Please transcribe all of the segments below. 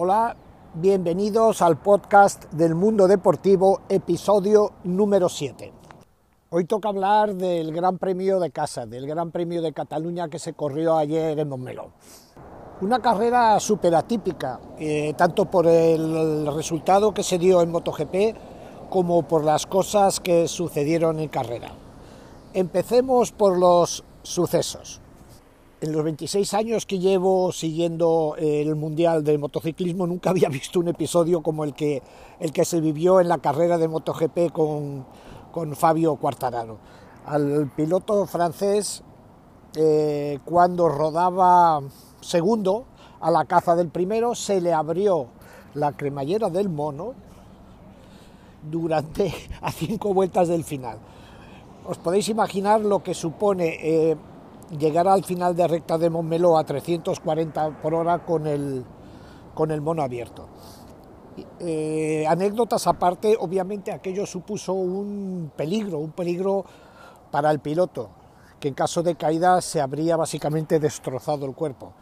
Hola, bienvenidos al podcast del mundo deportivo, episodio número 7. Hoy toca hablar del Gran Premio de Casa, del Gran Premio de Cataluña que se corrió ayer en Montmeló. Una carrera súper atípica, eh, tanto por el resultado que se dio en MotoGP como por las cosas que sucedieron en carrera. Empecemos por los sucesos. En los 26 años que llevo siguiendo el Mundial de Motociclismo nunca había visto un episodio como el que, el que se vivió en la carrera de MotoGP con, con Fabio Quartararo. Al piloto francés, eh, cuando rodaba segundo a la caza del primero, se le abrió la cremallera del mono durante a cinco vueltas del final. Os podéis imaginar lo que supone eh, llegar al final de recta de Montmeló a 340 por hora con el, con el mono abierto. Eh, anécdotas aparte, obviamente aquello supuso un peligro, un peligro para el piloto, que en caso de caída se habría básicamente destrozado el cuerpo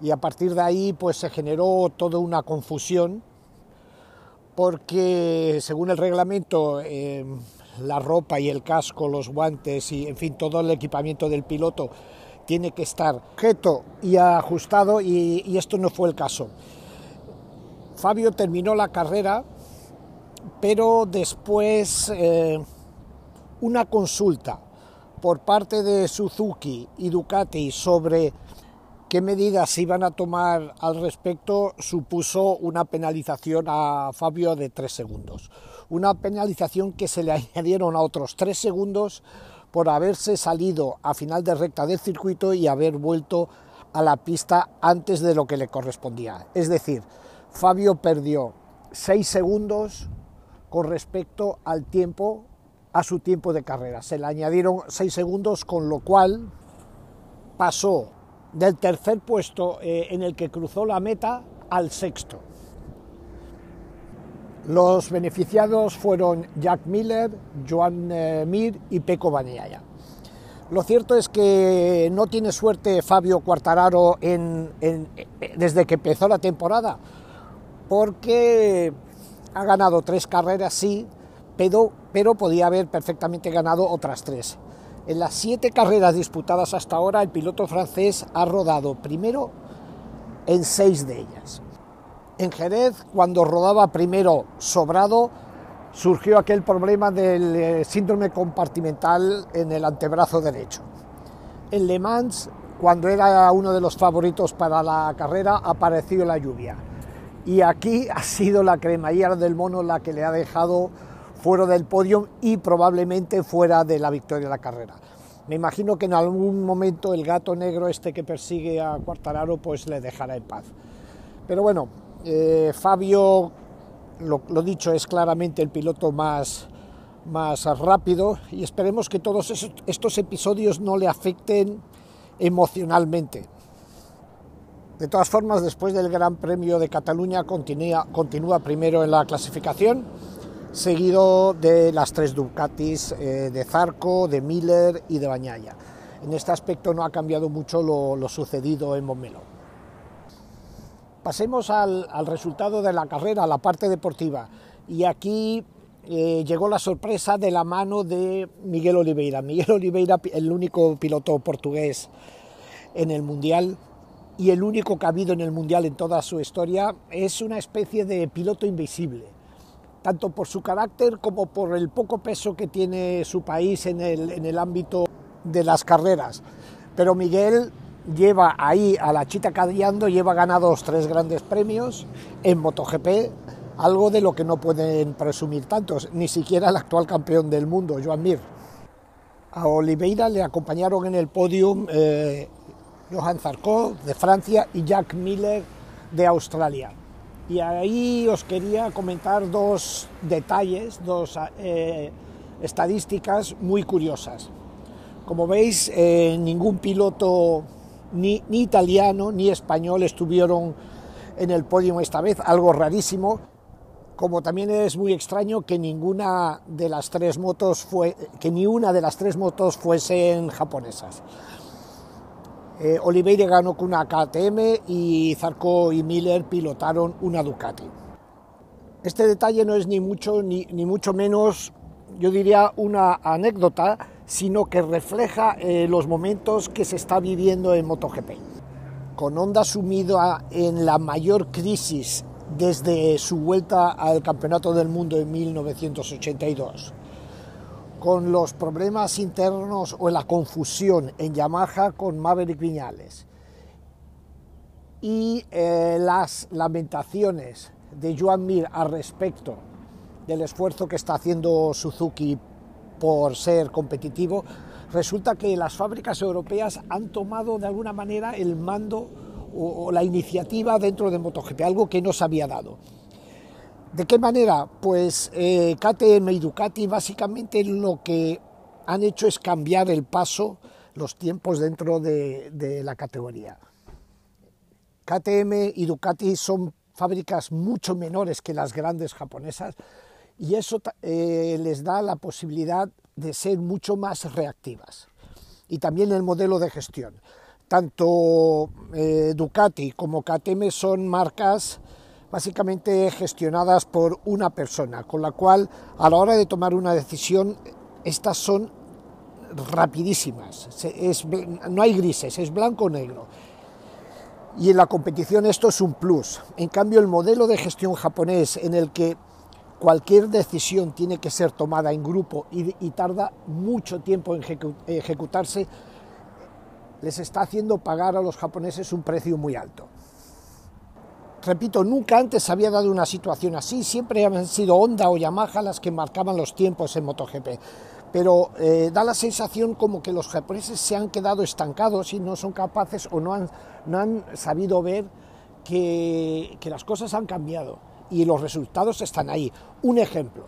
y a partir de ahí pues se generó toda una confusión porque según el reglamento eh, la ropa y el casco, los guantes y en fin todo el equipamiento del piloto tiene que estar objeto y ajustado y, esto no fue el caso. Fabio terminó la carrera, pero después eh, una consulta por parte de Suzuki y Ducati sobre qué medidas se iban a tomar al respecto supuso una penalización a Fabio de tres segundos. Una penalización que se le añadieron a otros tres segundos por haberse salido a final de recta del circuito y haber vuelto a la pista antes de lo que le correspondía. Es decir, Fabio perdió seis segundos con respecto al tiempo, a su tiempo de carrera. Se le añadieron seis segundos, con lo cual pasó del tercer puesto eh, en el que cruzó la meta al sexto. Los beneficiados fueron Jack Miller, Joan eh, Mir y Peco Bagnaia. Lo cierto es que no tiene suerte Fabio Quartararo desde que empezó la temporada, porque ha ganado tres carreras, sí, pero, pero podía haber perfectamente ganado otras tres. En las siete carreras disputadas hasta ahora, el piloto francés ha rodado primero en seis de ellas. En Jerez, cuando rodaba primero sobrado, surgió aquel problema del eh, síndrome compartimental en el antebrazo derecho. En Le Mans, cuando era uno de los favoritos para la carrera, apareció la lluvia. Y aquí ha sido la cremallera del mono la que le ha dejado fuera del podio y probablemente fuera de la victoria de la carrera. Me imagino que en algún momento el gato negro este que persigue a Quartararo pues le dejará en paz. Pero bueno, eh, Fabio, lo, dicho, es claramente el piloto más, más rápido y esperemos que todos estos episodios no le afecten emocionalmente. De todas formas, después del Gran Premio de Cataluña continúa, primero en la clasificación seguido de las tres Ducatis eh, de Zarco, de Miller y de Bañaya. En este aspecto no ha cambiado mucho lo, sucedido en Montmeló. Pasemos al, resultado de la carrera, a la parte deportiva. Y aquí eh, llegó la sorpresa de la mano de Miguel Oliveira. Miguel Oliveira, el único piloto portugués en el Mundial y el único que ha habido en el Mundial en toda su historia, es una especie de piloto invisible tanto por su carácter como por el poco peso que tiene su país en el, ámbito de las carreras. Pero Miguel lleva ahí a la Chita Cadiando, lleva ganados tres grandes premios en MotoGP, algo de lo que no pueden presumir tantos, ni siquiera el actual campeón del mundo, Joan Mir. A Oliveira le acompañaron en el podium eh, Johan Zarco de Francia y Jack Miller de Australia. Y ahí os quería comentar dos detalles, dos eh, estadísticas muy curiosas. Como veis, eh, ningún piloto ni, ni, italiano ni español estuvieron en el podio esta vez, algo rarísimo. Como también es muy extraño que ninguna de las tres motos fue, que ni una de las tres motos fuesen japonesas. Eh, Oliveira ganó con una KTM y Zarco y Miller pilotaron una Ducati. Este detalle no es ni mucho ni, ni mucho menos, yo diría, una anécdota, sino que refleja eh, los momentos que se está viviendo en MotoGP. Con Honda sumida en la mayor crisis desde su vuelta al Campeonato del Mundo en 1982, con los problemas internos o la confusión en Yamaha con Maverick Viñales y eh, las lamentaciones de Joan Mir al respecto del esfuerzo que está haciendo Suzuki por ser competitivo, resulta que las fábricas europeas han tomado de alguna manera el mando o, la iniciativa dentro de MotoGP, algo que no se había dado. ¿De qué manera? Pues eh, KTM y Ducati básicamente lo que han hecho es cambiar el paso, los tiempos dentro de, la categoría. KTM y Ducati son fábricas mucho menores que las grandes japonesas y eso eh, les da la posibilidad de ser mucho más reactivas. Y también el modelo de gestión. Tanto eh, Ducati como KTM son marcas básicamente gestionadas por una persona, con la cual a la hora de tomar una decisión, estas son rapidísimas, no hay grises, es blanco o negro. Y en la competición esto es un plus. En cambio, el modelo de gestión japonés en el que cualquier decisión tiene que ser tomada en grupo y, tarda mucho tiempo en ejecutarse, les está haciendo pagar a los japoneses un precio muy alto. Repito, nunca antes se había dado una situación así, siempre han sido Honda o Yamaha las que marcaban los tiempos en MotoGP, pero eh, da la sensación como que los japoneses se han quedado estancados y no son capaces o no han, no han sabido ver que, que las cosas han cambiado y los resultados están ahí. Un ejemplo,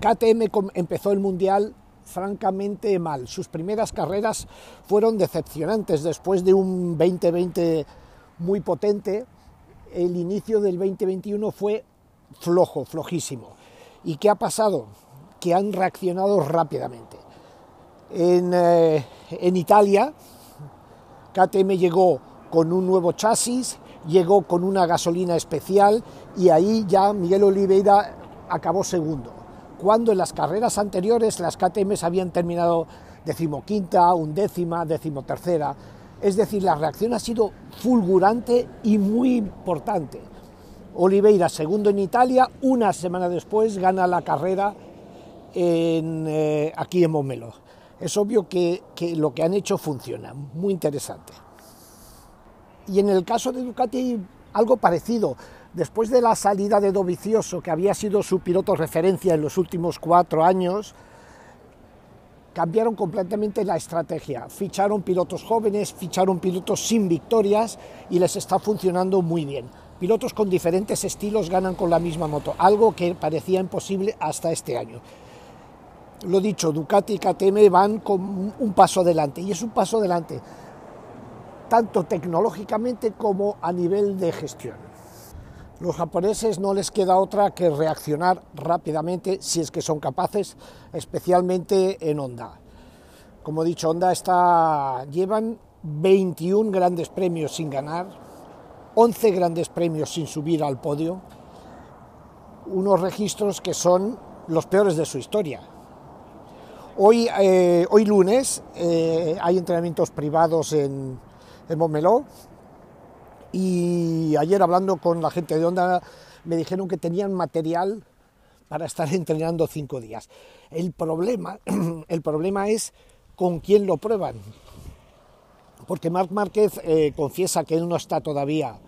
KTM empezó el Mundial francamente mal. Sus primeras carreras fueron decepcionantes después de un 2020 muy potente. El inicio del 2021 fue flojo, flojísimo. ¿Y qué ha pasado? Que han reaccionado rápidamente. En, eh, en Italia, KTM llegó con un nuevo chasis, llegó con una gasolina especial y ahí ya Miguel Oliveira acabó segundo cuando en las carreras anteriores las KTM habían terminado decimoquinta, undécima, decimotercera. Es decir, la reacción ha sido fulgurante y muy importante. Oliveira, segundo en Italia, una semana después gana la carrera eh, aquí en Momelo. Es obvio que lo que han hecho funciona, muy interesante. Y en el caso de Ducati, algo parecido. Después de la salida de Dovicioso, que había sido su piloto referencia en los últimos cuatro años, cambiaron completamente la estrategia. Ficharon pilotos jóvenes, ficharon pilotos sin victorias y les está funcionando muy bien. Pilotos con diferentes estilos ganan con la misma moto, algo que parecía imposible hasta este año. Lo dicho, Ducati y KTM van con un paso adelante y es un paso adelante tanto tecnológicamente como a nivel de gestión los japoneses no les queda otra que reaccionar rápidamente si es que son capaces, especialmente en Honda. Como he dicho, Honda está, llevan 21 grandes premios sin ganar, 11 grandes premios sin subir al podio, unos registros que son los peores de su historia. Hoy, eh, hoy lunes eh, hay entrenamientos privados en, en Montmeló, y ayer hablando con la gente de Onda me dijeron que tenían material para estar entrenando cinco días. El problema, el problema es con quién lo prueban. Porque Marc Márquez eh, confiesa que él no está todavía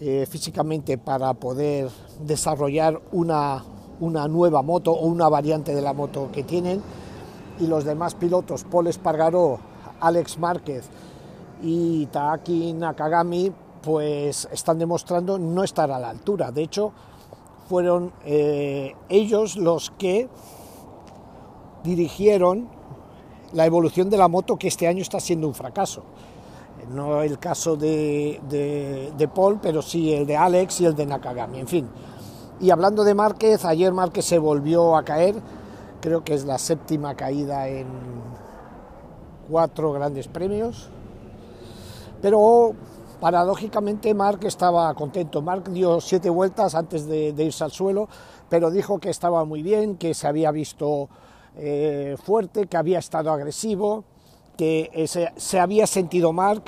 eh, físicamente para poder desarrollar una, una nueva moto o una variante de la moto que tienen. Y los demás pilotos, Paul Espargaró, Alex Márquez, y Taaki Nakagami pues están demostrando no estar a la altura. De hecho, fueron eh, ellos los que dirigieron la evolución de la moto que este año está siendo un fracaso. No el caso de, de, Paul, pero sí el de Alex y el de Nakagami, en fin. Y hablando de Márquez, ayer Márquez se volvió a caer, creo que es la séptima caída en cuatro grandes premios, Pero paradójicamente Mark estaba contento. Mark dio siete vueltas antes de, irse al suelo, pero dijo que estaba muy bien, que se había visto eh, fuerte, que había estado agresivo, que se, había sentido Mark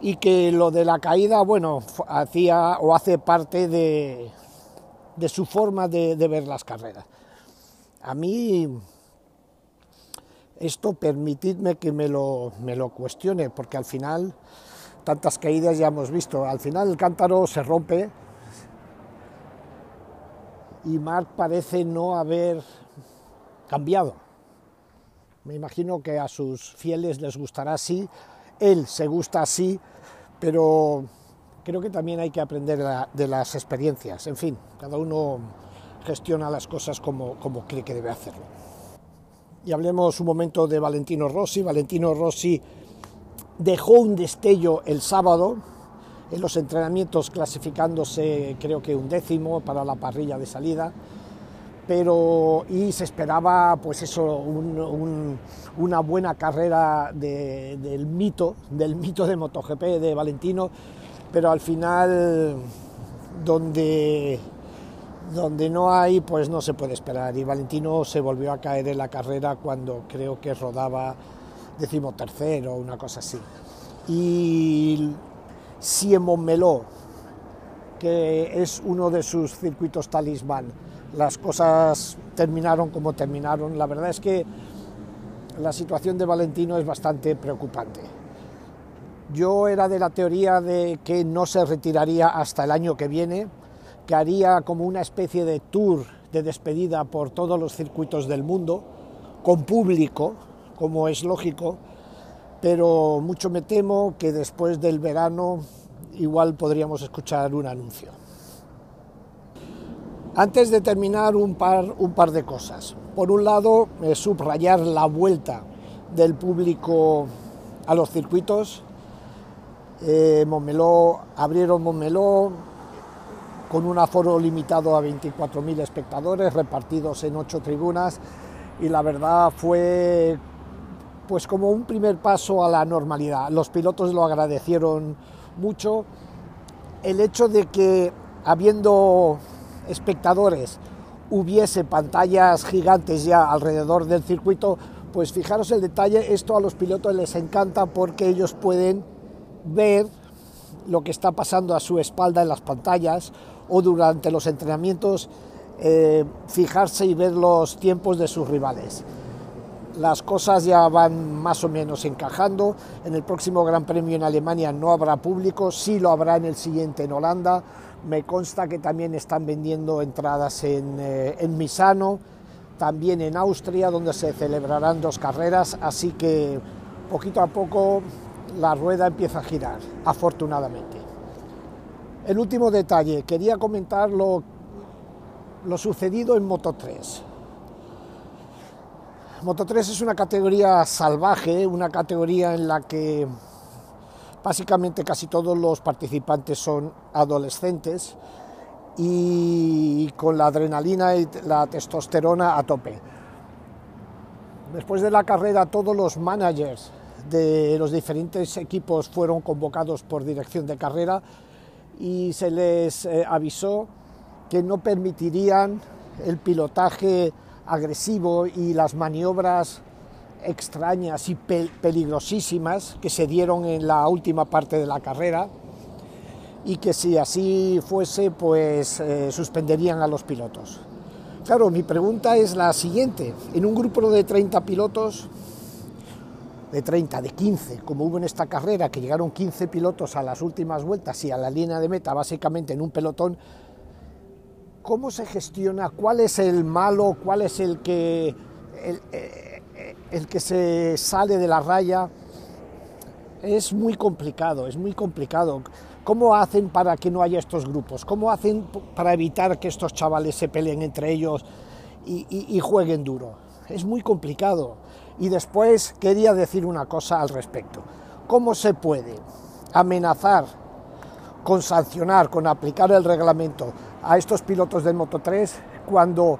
y que lo de la caída, bueno, hacía o hace parte de, su forma de, ver las carreras. A mí esto permitidme que me lo cuestione, porque al final tantas caídas ya hemos visto. Al final el cántaro se rompe y Mark parece no haber cambiado. Me imagino que a sus fieles les gustará así, él se gusta así, pero creo que también hay que aprender de las experiencias. En fin, cada uno gestiona las cosas como, cree que debe hacerlo. Y hablemos un momento de Valentino Rossi. Valentino Rossi dejó un destello el sábado en los entrenamientos clasificándose creo que un décimo para la parrilla de salida. Pero y se esperaba pues eso una buena carrera del mito del mito de MotoGP de Valentino. Pero al final donde donde no hay pues no se puede esperar. Y Valentino se volvió a caer en la carrera cuando creo que rodaba decimotercero, una cosa así. Y si en Montmeló, que es uno de sus circuitos talismán, las cosas terminaron como terminaron, la verdad es que la situación de Valentino es bastante preocupante. Yo era de la teoría de que no se retiraría hasta el año que viene, que haría como una especie de tour de despedida por todos los circuitos del mundo, con público, como es lógico, pero mucho me temo que después del verano igual podríamos escuchar un anuncio. Antes de terminar, un par, un par de cosas. Por un lado, eh, subrayar la vuelta del público a los circuitos. Eh, Montmeló, abrieron Montmeló con un aforo limitado a 24.000 espectadores repartidos en ocho tribunas y la verdad fue pues como un primer paso a la normalidad. Los pilotos lo agradecieron mucho. El hecho de que habiendo espectadores hubiese pantallas gigantes ya alrededor del circuito, pues fijaros el detalle, esto a los pilotos les encanta porque ellos pueden ver lo que está pasando a su espalda en las pantallas o durante los entrenamientos eh, fijarse y ver los tiempos de sus rivales las cosas ya van más o menos encajando. En el próximo Gran Premio en Alemania no habrá público, sí lo habrá en el siguiente en Holanda. Me consta que también están vendiendo entradas en, eh, Misano, también en Austria, donde se celebrarán dos carreras, así que poquito a poco la rueda empieza a girar, afortunadamente. El último detalle, quería comentar lo, lo sucedido en Moto 3. Moto 3 es una categoría salvaje, una categoría en la que básicamente casi todos los participantes son adolescentes y con la adrenalina y la testosterona a tope. Después de la carrera todos los managers de los diferentes equipos fueron convocados por dirección de carrera y se les eh, avisó que no permitirían el pilotaje agresivo y las maniobras extrañas y peligrosísimas que se dieron en la última parte de la carrera y que si así fuese pues eh, suspenderían a los pilotos. Claro, mi pregunta es la siguiente. En un grupo de 30 pilotos, de 30, de 15, como hubo en esta carrera, que llegaron 15 pilotos a las últimas vueltas y a la línea de meta, básicamente en un pelotón, ¿Cómo se gestiona? ¿Cuál es el malo? ¿Cuál es el que, eh, el, que se sale de la raya? Es muy complicado, es muy complicado. ¿Cómo hacen para que no haya estos grupos? ¿Cómo hacen para evitar que estos chavales se peleen entre ellos y, jueguen duro? Es muy complicado. Y después quería decir una cosa al respecto. ¿Cómo se puede amenazar con sancionar, con aplicar el reglamento a estos pilotos del Moto 3 cuando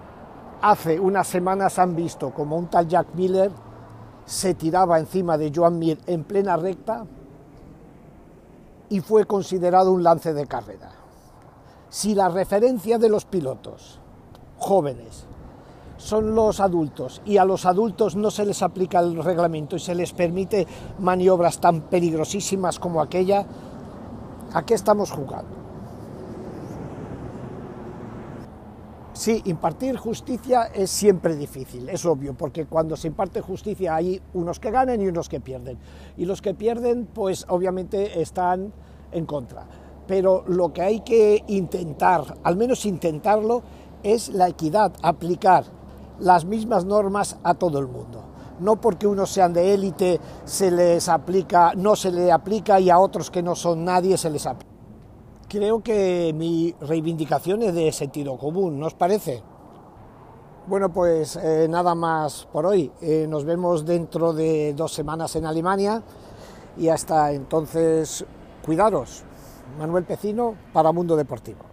hace unas semanas han visto como un tal Jack Miller se tiraba encima de Joan Mir en plena recta y fue considerado un lance de carrera. Si la referencia de los pilotos jóvenes son los adultos y a los adultos no se les aplica el reglamento y se les permite maniobras tan peligrosísimas como aquella, ¿a qué estamos jugando? Sí, impartir justicia es siempre difícil, es obvio, porque cuando se imparte justicia hay unos que ganan y unos que pierden. Y los que pierden, pues obviamente están en contra. Pero lo que hay que intentar, al menos intentarlo, es la equidad, aplicar las mismas normas a todo el mundo. No porque unos sean de élite se les aplica, no se le aplica y a otros que no son nadie se les aplica. Creo que mi reivindicación es de sentido común, ¿no os parece? Bueno, pues eh, nada más por hoy. Eh, nos vemos dentro de dos semanas en Alemania y hasta entonces, cuidaros. Manuel Pecino para Mundo Deportivo.